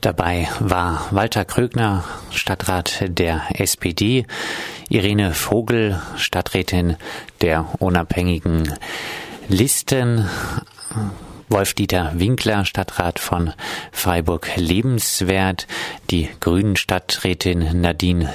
Dabei war Walter Krögner, Stadtrat der SPD, Irene Vogel, Stadträtin der unabhängigen Listen, Wolf-Dieter Winkler, Stadtrat von Freiburg Lebenswert, die Grünen Stadträtin Nadine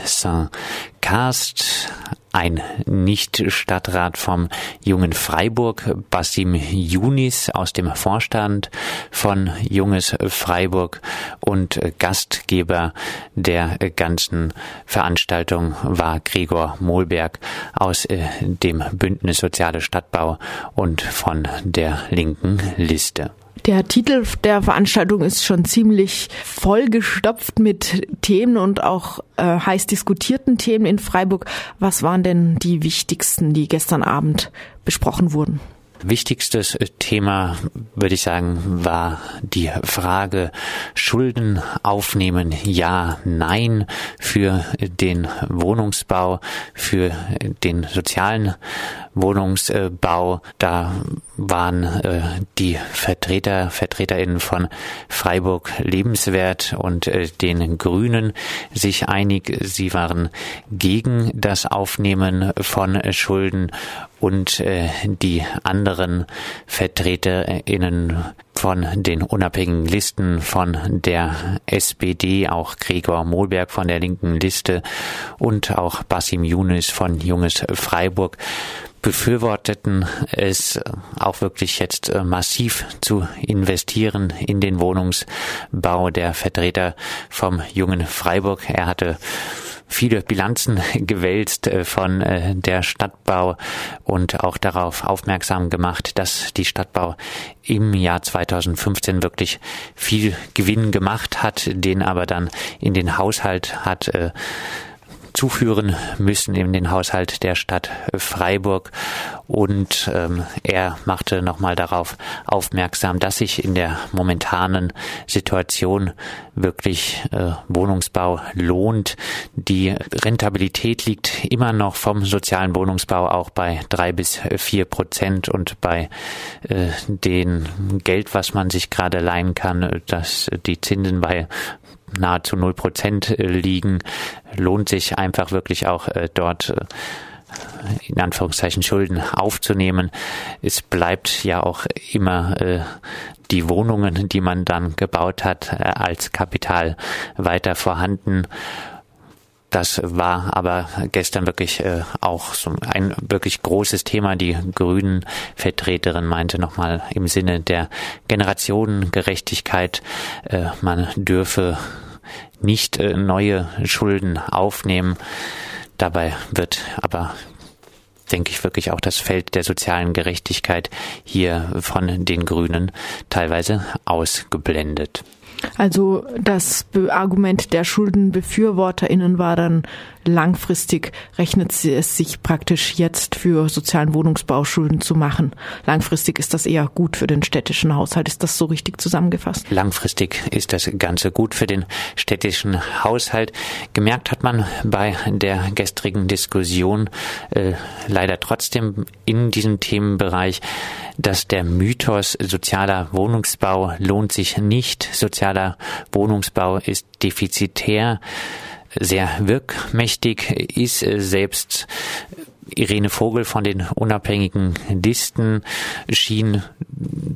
Saint-Karst, ein Nicht-Stadtrat vom Jungen Freiburg, Basim Yunis aus dem Vorstand von Junges Freiburg und Gastgeber der ganzen Veranstaltung war Gregor Mohlberg aus äh, dem Bündnis Soziale Stadtbau und von der linken Liste. Der Titel der Veranstaltung ist schon ziemlich vollgestopft mit Themen und auch äh, heiß diskutierten Themen in Freiburg. Was waren denn die wichtigsten, die gestern Abend besprochen wurden? Wichtigstes Thema, würde ich sagen, war die Frage Schulden aufnehmen, ja, nein, für den Wohnungsbau, für den sozialen Wohnungsbau. Da waren äh, die Vertreter, Vertreterinnen von Freiburg Lebenswert und äh, den Grünen sich einig. Sie waren gegen das Aufnehmen von Schulden und äh, die anderen Vertreterinnen von den unabhängigen Listen von der SPD, auch Gregor Mohlberg von der linken Liste und auch Basim Yunis von Junges Freiburg befürworteten es auch wirklich jetzt äh, massiv zu investieren in den Wohnungsbau. Der Vertreter vom jungen Freiburg, er hatte viele Bilanzen gewälzt äh, von äh, der Stadtbau und auch darauf aufmerksam gemacht, dass die Stadtbau im Jahr 2015 wirklich viel Gewinn gemacht hat, den aber dann in den Haushalt hat zuführen müssen in den Haushalt der Stadt Freiburg. Und ähm, er machte nochmal darauf aufmerksam, dass sich in der momentanen Situation wirklich äh, Wohnungsbau lohnt. Die Rentabilität liegt immer noch vom sozialen Wohnungsbau auch bei drei bis vier Prozent und bei äh, den Geld, was man sich gerade leihen kann, dass die Zinsen bei nahezu null Prozent äh, liegen, lohnt sich einfach wirklich auch äh, dort äh, in Anführungszeichen Schulden aufzunehmen. Es bleibt ja auch immer äh, die Wohnungen, die man dann gebaut hat, als Kapital weiter vorhanden. Das war aber gestern wirklich äh, auch so ein wirklich großes Thema. Die Grünen Vertreterin meinte nochmal im Sinne der Generationengerechtigkeit, äh, man dürfe nicht äh, neue Schulden aufnehmen. Dabei wird aber denke ich wirklich auch das Feld der sozialen Gerechtigkeit hier von den Grünen teilweise ausgeblendet. Also das Argument der Schuldenbefürworterinnen war dann langfristig rechnet es sich praktisch jetzt für sozialen Wohnungsbau Schulden zu machen. Langfristig ist das eher gut für den städtischen Haushalt. Ist das so richtig zusammengefasst? Langfristig ist das Ganze gut für den städtischen Haushalt. Gemerkt hat man bei der gestrigen Diskussion äh, leider trotzdem in diesem Themenbereich, dass der Mythos sozialer Wohnungsbau lohnt sich nicht. Sozialer Wohnungsbau ist defizitär sehr wirkmächtig ist. Selbst Irene Vogel von den unabhängigen Listen schien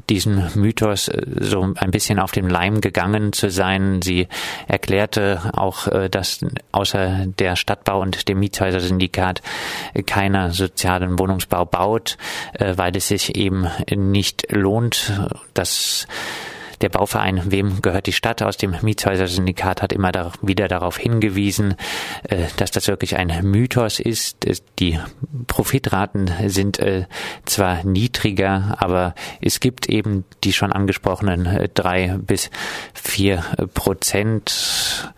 diesen Mythos äh, so ein bisschen auf den Leim gegangen zu sein. Sie erklärte auch, äh, dass außer der Stadtbau und dem Mietshäuser-Syndikat keiner sozialen Wohnungsbau baut, äh, weil es sich eben nicht lohnt, dass der Bauverein Wem gehört die Stadt aus dem Mietshäuser-Syndikat hat immer wieder darauf hingewiesen, äh, dass das wirklich ein Mythos ist. Die Profitraten sind äh, zwar niedriger, aber es gibt eben die schon angesprochenen äh, drei bis vier Prozent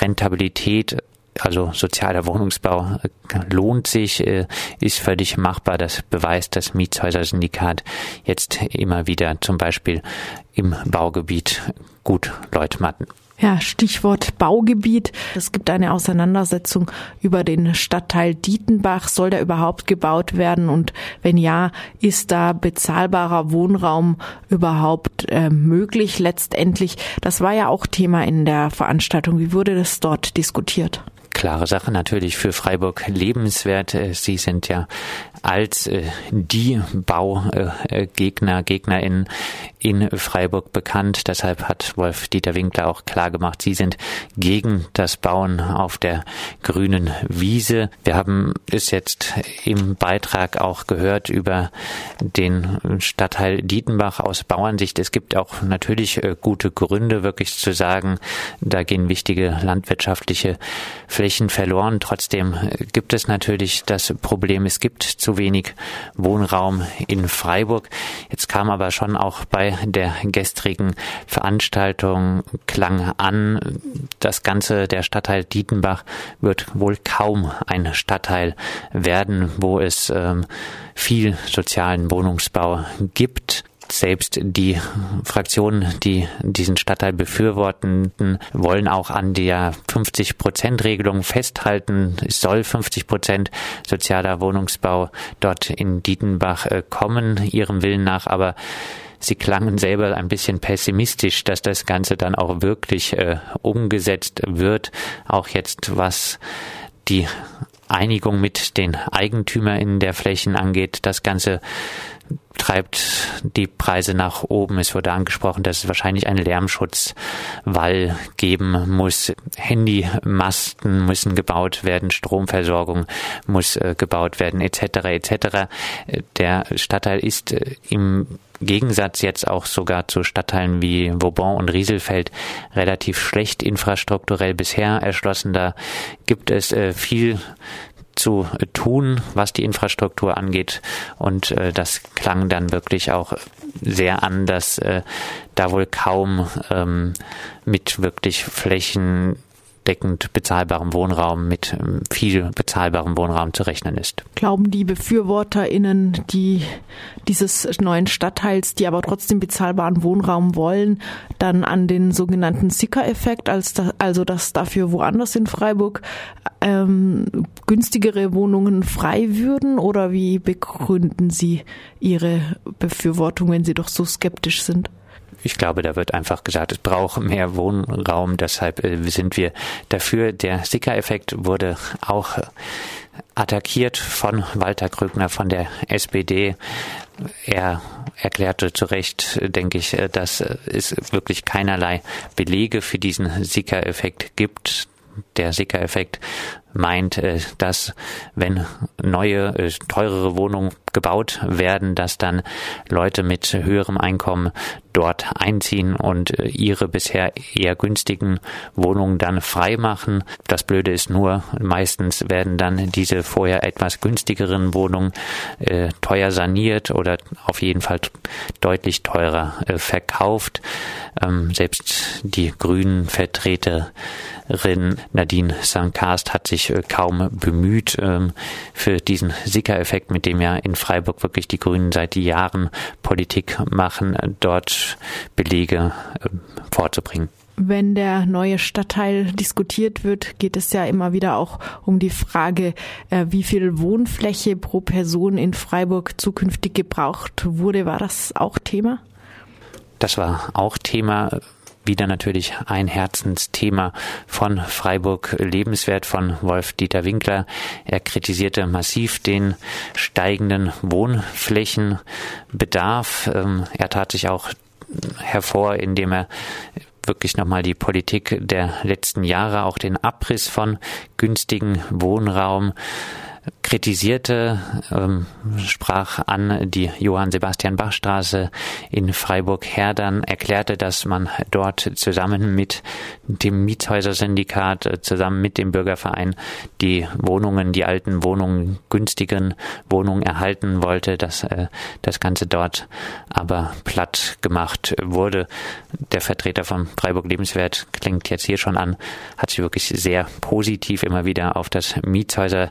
Rentabilität also sozialer Wohnungsbau lohnt sich, ist völlig machbar. Das beweist das Mietshäuser-Syndikat jetzt immer wieder zum Beispiel im Baugebiet gut Leutmatten. Ja, Stichwort Baugebiet. Es gibt eine Auseinandersetzung über den Stadtteil Dietenbach. Soll der überhaupt gebaut werden? Und wenn ja, ist da bezahlbarer Wohnraum überhaupt äh, möglich letztendlich? Das war ja auch Thema in der Veranstaltung. Wie wurde das dort diskutiert? Klare Sache natürlich für Freiburg lebenswert. Äh, Sie sind ja als äh, die Baugegner, Gegnerin in Freiburg bekannt. Deshalb hat Wolf Dieter Winkler auch klar gemacht, sie sind gegen das Bauen auf der grünen Wiese. Wir haben es jetzt im Beitrag auch gehört über den Stadtteil Dietenbach aus Bauernsicht. Es gibt auch natürlich äh, gute Gründe, wirklich zu sagen, da gehen wichtige landwirtschaftliche Flächen verloren. Trotzdem äh, gibt es natürlich das Problem, es gibt zu wenig Wohnraum in Freiburg. Jetzt kam aber schon auch bei der gestrigen Veranstaltung klang an, das Ganze, der Stadtteil Dietenbach wird wohl kaum ein Stadtteil werden, wo es ähm, viel sozialen Wohnungsbau gibt selbst die Fraktionen, die diesen Stadtteil befürworten, wollen auch an der 50-Prozent-Regelung festhalten. Es soll 50 Prozent sozialer Wohnungsbau dort in Dietenbach äh, kommen, ihrem Willen nach, aber Sie klangen selber ein bisschen pessimistisch, dass das Ganze dann auch wirklich äh, umgesetzt wird. Auch jetzt, was die Einigung mit den Eigentümern der Flächen angeht. Das Ganze treibt die Preise nach oben. Es wurde angesprochen, dass es wahrscheinlich einen Lärmschutzwall geben muss. Handymasten müssen gebaut werden, Stromversorgung muss äh, gebaut werden, etc. etc. Der Stadtteil ist äh, im Gegensatz jetzt auch sogar zu Stadtteilen wie Vauban und Rieselfeld relativ schlecht infrastrukturell bisher erschlossen. Da gibt es äh, viel zu tun, was die Infrastruktur angeht. Und äh, das klang dann wirklich auch sehr an, dass äh, da wohl kaum ähm, mit wirklich Flächen deckend bezahlbarem Wohnraum mit ähm, viel bezahlbarem Wohnraum zu rechnen ist. Glauben die BefürworterInnen, die dieses neuen Stadtteils, die aber trotzdem bezahlbaren Wohnraum wollen, dann an den sogenannten Sicker-Effekt, also dass dafür woanders in Freiburg ähm, günstigere Wohnungen frei würden? Oder wie begründen Sie Ihre Befürwortung, wenn Sie doch so skeptisch sind? Ich glaube, da wird einfach gesagt, es braucht mehr Wohnraum, deshalb äh, sind wir dafür. Der Sicker-Effekt wurde auch attackiert von Walter Krögner von der SPD. Er erklärte zu Recht, denke ich, äh, dass es wirklich keinerlei Belege für diesen Sicker-Effekt gibt. Der Sicker-Effekt meint, äh, dass wenn neue, teurere Wohnungen gebaut werden, dass dann Leute mit höherem Einkommen dort einziehen und äh, ihre bisher eher günstigen Wohnungen dann frei machen. Das Blöde ist nur, meistens werden dann diese vorher etwas günstigeren Wohnungen äh, teuer saniert oder auf jeden Fall deutlich teurer äh, verkauft. Ähm, selbst die grünen Vertreterin Nadine Sankast hat sich äh, kaum bemüht ähm, für diesen Sicker-Effekt, mit dem ja in Freiburg wirklich die Grünen seit Jahren Politik machen, dort Belege äh, vorzubringen. Wenn der neue Stadtteil diskutiert wird, geht es ja immer wieder auch um die Frage, äh, wie viel Wohnfläche pro Person in Freiburg zukünftig gebraucht wurde. War das auch Thema? Das war auch Thema wieder natürlich ein Herzensthema von Freiburg lebenswert von Wolf Dieter Winkler. Er kritisierte massiv den steigenden Wohnflächenbedarf. Ähm, er tat sich auch hervor, indem er wirklich nochmal die Politik der letzten Jahre, auch den Abriss von günstigen Wohnraum kritisierte, ähm, sprach an die Johann Sebastian Bach Straße in Freiburg-Herdern, erklärte, dass man dort zusammen mit dem Mietshäuser-Syndikat, äh, zusammen mit dem Bürgerverein die Wohnungen, die alten Wohnungen, günstigen Wohnungen erhalten wollte, dass äh, das Ganze dort aber platt gemacht wurde. Der Vertreter von Freiburg Lebenswert klingt jetzt hier schon an, hat sich wirklich sehr positiv immer wieder auf das Mietshäuser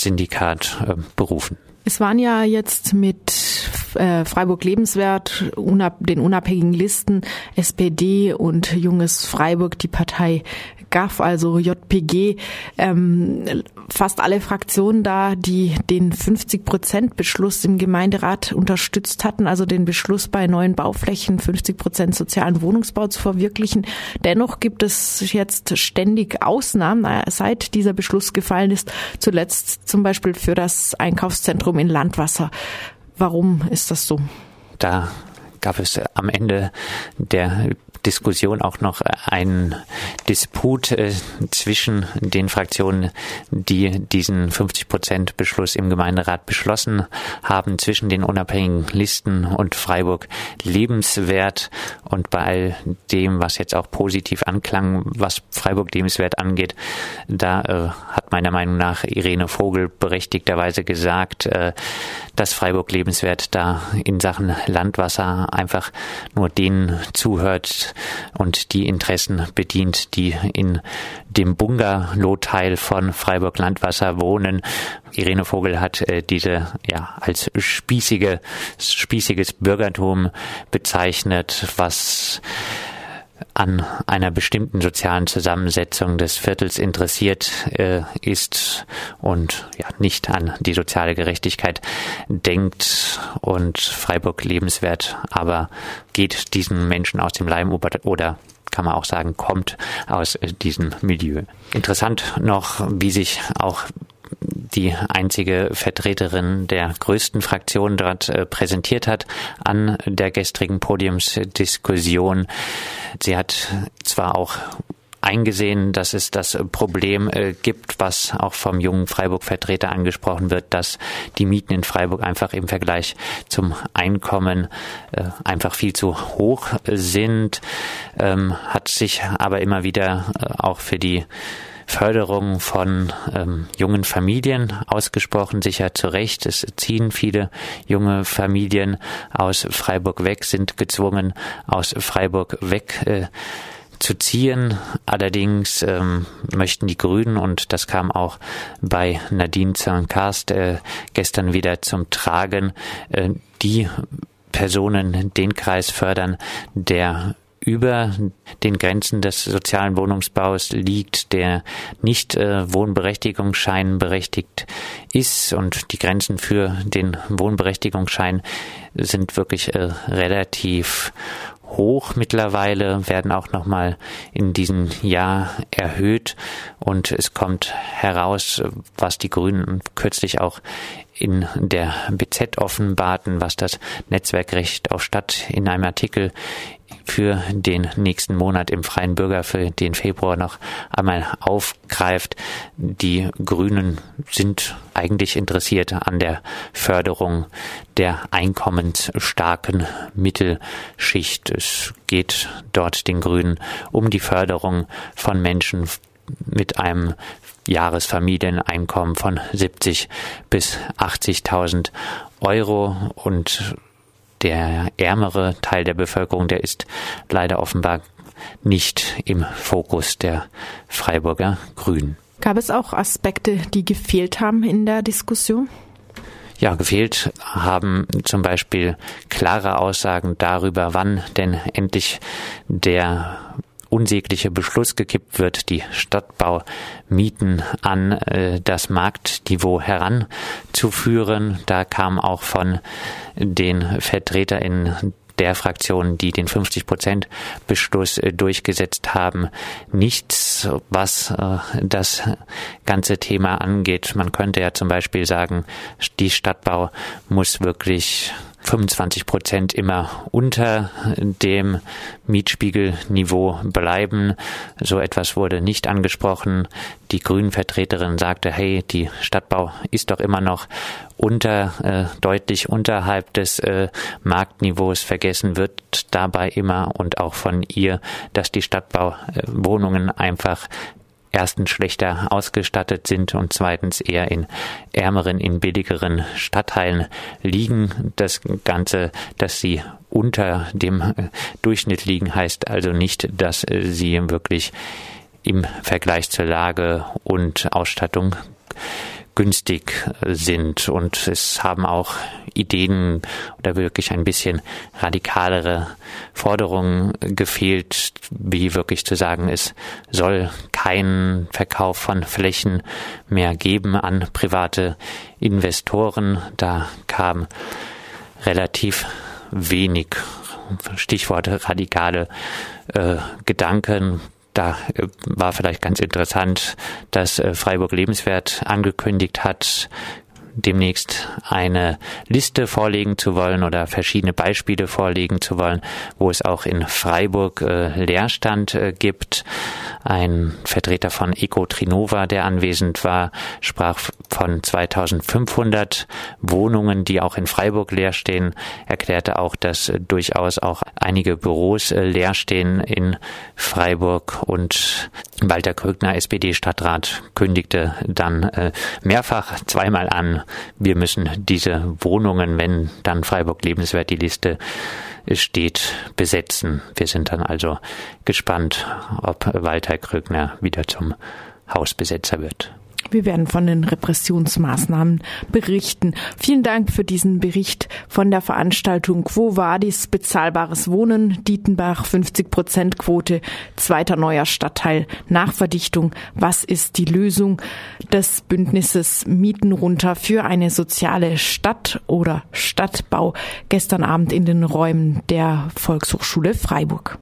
Syndikat äh, berufen. Es waren ja jetzt mit äh, Freiburg Lebenswert, unab den unabhängigen Listen SPD und Junges Freiburg, die Partei GAF, also JPG, ähm, fast alle Fraktionen da, die den 50 Prozent Beschluss im Gemeinderat unterstützt hatten, also den Beschluss bei neuen Bauflächen 50 Prozent sozialen Wohnungsbau zu verwirklichen. Dennoch gibt es jetzt ständig Ausnahmen, seit dieser Beschluss gefallen ist, zuletzt zum Beispiel für das Einkaufszentrum in Landwasser. Warum ist das so? Da gab es am Ende der Diskussion auch noch einen Disput äh, zwischen den Fraktionen, die diesen 50 Prozent Beschluss im Gemeinderat beschlossen haben, zwischen den unabhängigen Listen und Freiburg lebenswert. Und bei all dem, was jetzt auch positiv anklang, was Freiburg lebenswert angeht, da äh, hat meiner Meinung nach Irene Vogel berechtigterweise gesagt, äh, dass Freiburg lebenswert da in Sachen Landwasser einfach nur denen zuhört und die Interessen bedient, die in dem Bungalow-Teil von Freiburg Landwasser wohnen. Irene Vogel hat äh, diese ja als spießige, spießiges Bürgertum bezeichnet, was an einer bestimmten sozialen Zusammensetzung des Viertels interessiert äh, ist und ja nicht an die soziale Gerechtigkeit denkt und Freiburg lebenswert, aber geht diesen Menschen aus dem Leim oder kann man auch sagen, kommt aus diesem Milieu. Interessant noch, wie sich auch die einzige Vertreterin der größten Fraktion dort äh, präsentiert hat an der gestrigen Podiumsdiskussion. Sie hat zwar auch eingesehen, dass es das Problem äh, gibt, was auch vom jungen Freiburg-Vertreter angesprochen wird, dass die Mieten in Freiburg einfach im Vergleich zum Einkommen äh, einfach viel zu hoch sind, ähm, hat sich aber immer wieder auch für die Förderung von ähm, jungen Familien ausgesprochen, sicher zu Recht. Es ziehen viele junge Familien aus Freiburg weg, sind gezwungen, aus Freiburg weg äh, zu ziehen. Allerdings ähm, möchten die Grünen, und das kam auch bei Nadine Zernkast äh, gestern wieder zum Tragen, äh, die Personen den Kreis fördern, der über den Grenzen des sozialen Wohnungsbaus liegt, der nicht äh, Wohnberechtigungsschein berechtigt ist. Und die Grenzen für den Wohnberechtigungsschein sind wirklich äh, relativ hoch mittlerweile, werden auch nochmal in diesem Jahr erhöht. Und es kommt heraus, was die Grünen kürzlich auch in der BZ offenbarten, was das Netzwerkrecht auf Stadt in einem Artikel für den nächsten Monat im Freien Bürger für den Februar noch einmal aufgreift. Die Grünen sind eigentlich interessiert an der Förderung der einkommensstarken Mittelschicht. Es geht dort den Grünen um die Förderung von Menschen mit einem Jahresfamilieneinkommen von 70 bis 80.000 Euro und der ärmere Teil der Bevölkerung, der ist leider offenbar nicht im Fokus der Freiburger Grünen. Gab es auch Aspekte, die gefehlt haben in der Diskussion? Ja, gefehlt haben zum Beispiel klare Aussagen darüber, wann denn endlich der unsägliche Beschluss gekippt wird, die Stadtbaumieten an äh, das Marktniveau heranzuführen. Da kam auch von den VertreterInnen der Fraktionen, die den 50 Prozent Beschluss äh, durchgesetzt haben, nichts, was äh, das ganze Thema angeht. Man könnte ja zum Beispiel sagen, die Stadtbau muss wirklich 25 Prozent immer unter dem Mietspiegelniveau bleiben. So etwas wurde nicht angesprochen. Die Grünen-Vertreterin sagte, hey, die Stadtbau ist doch immer noch unter, äh, deutlich unterhalb des äh, Marktniveaus. Vergessen wird dabei immer und auch von ihr, dass die Stadtbau äh, Wohnungen einfach erstens schlechter ausgestattet sind und zweitens eher in ärmeren, in billigeren Stadtteilen liegen. Das Ganze, dass sie unter dem äh, Durchschnitt liegen, heißt also nicht, dass äh, sie wirklich im Vergleich zur Lage und Ausstattung günstig sind. Und es haben auch Ideen oder wirklich ein bisschen radikalere Forderungen gefehlt, wie wirklich zu sagen, es soll keinen Verkauf von Flächen mehr geben an private Investoren. Da kam relativ wenig Stichwort radikale äh, Gedanken. Da äh, war vielleicht ganz interessant, dass äh, Freiburg Lebenswert angekündigt hat, demnächst eine Liste vorlegen zu wollen oder verschiedene Beispiele vorlegen zu wollen, wo es auch in Freiburg äh, Leerstand gibt. Ein Vertreter von Eco Trinova, der anwesend war, sprach von 2500 Wohnungen, die auch in Freiburg leer stehen, erklärte auch, dass durchaus auch einige Büros äh, leer stehen in Freiburg. Und Walter Krögner, SPD-Stadtrat, kündigte dann äh, mehrfach zweimal an, wir müssen diese Wohnungen, wenn dann Freiburg lebenswert die Liste steht, besetzen. Wir sind dann also gespannt, ob Walter Krögner wieder zum Hausbesetzer wird. Wir werden von den Repressionsmaßnahmen berichten. Vielen Dank für diesen Bericht von der Veranstaltung war dies bezahlbares Wohnen? Dietenbach 50 Prozent Quote, zweiter neuer Stadtteil, Nachverdichtung. Was ist die Lösung des Bündnisses Mieten runter für eine soziale Stadt oder Stadtbau? Gestern Abend in den Räumen der Volkshochschule Freiburg.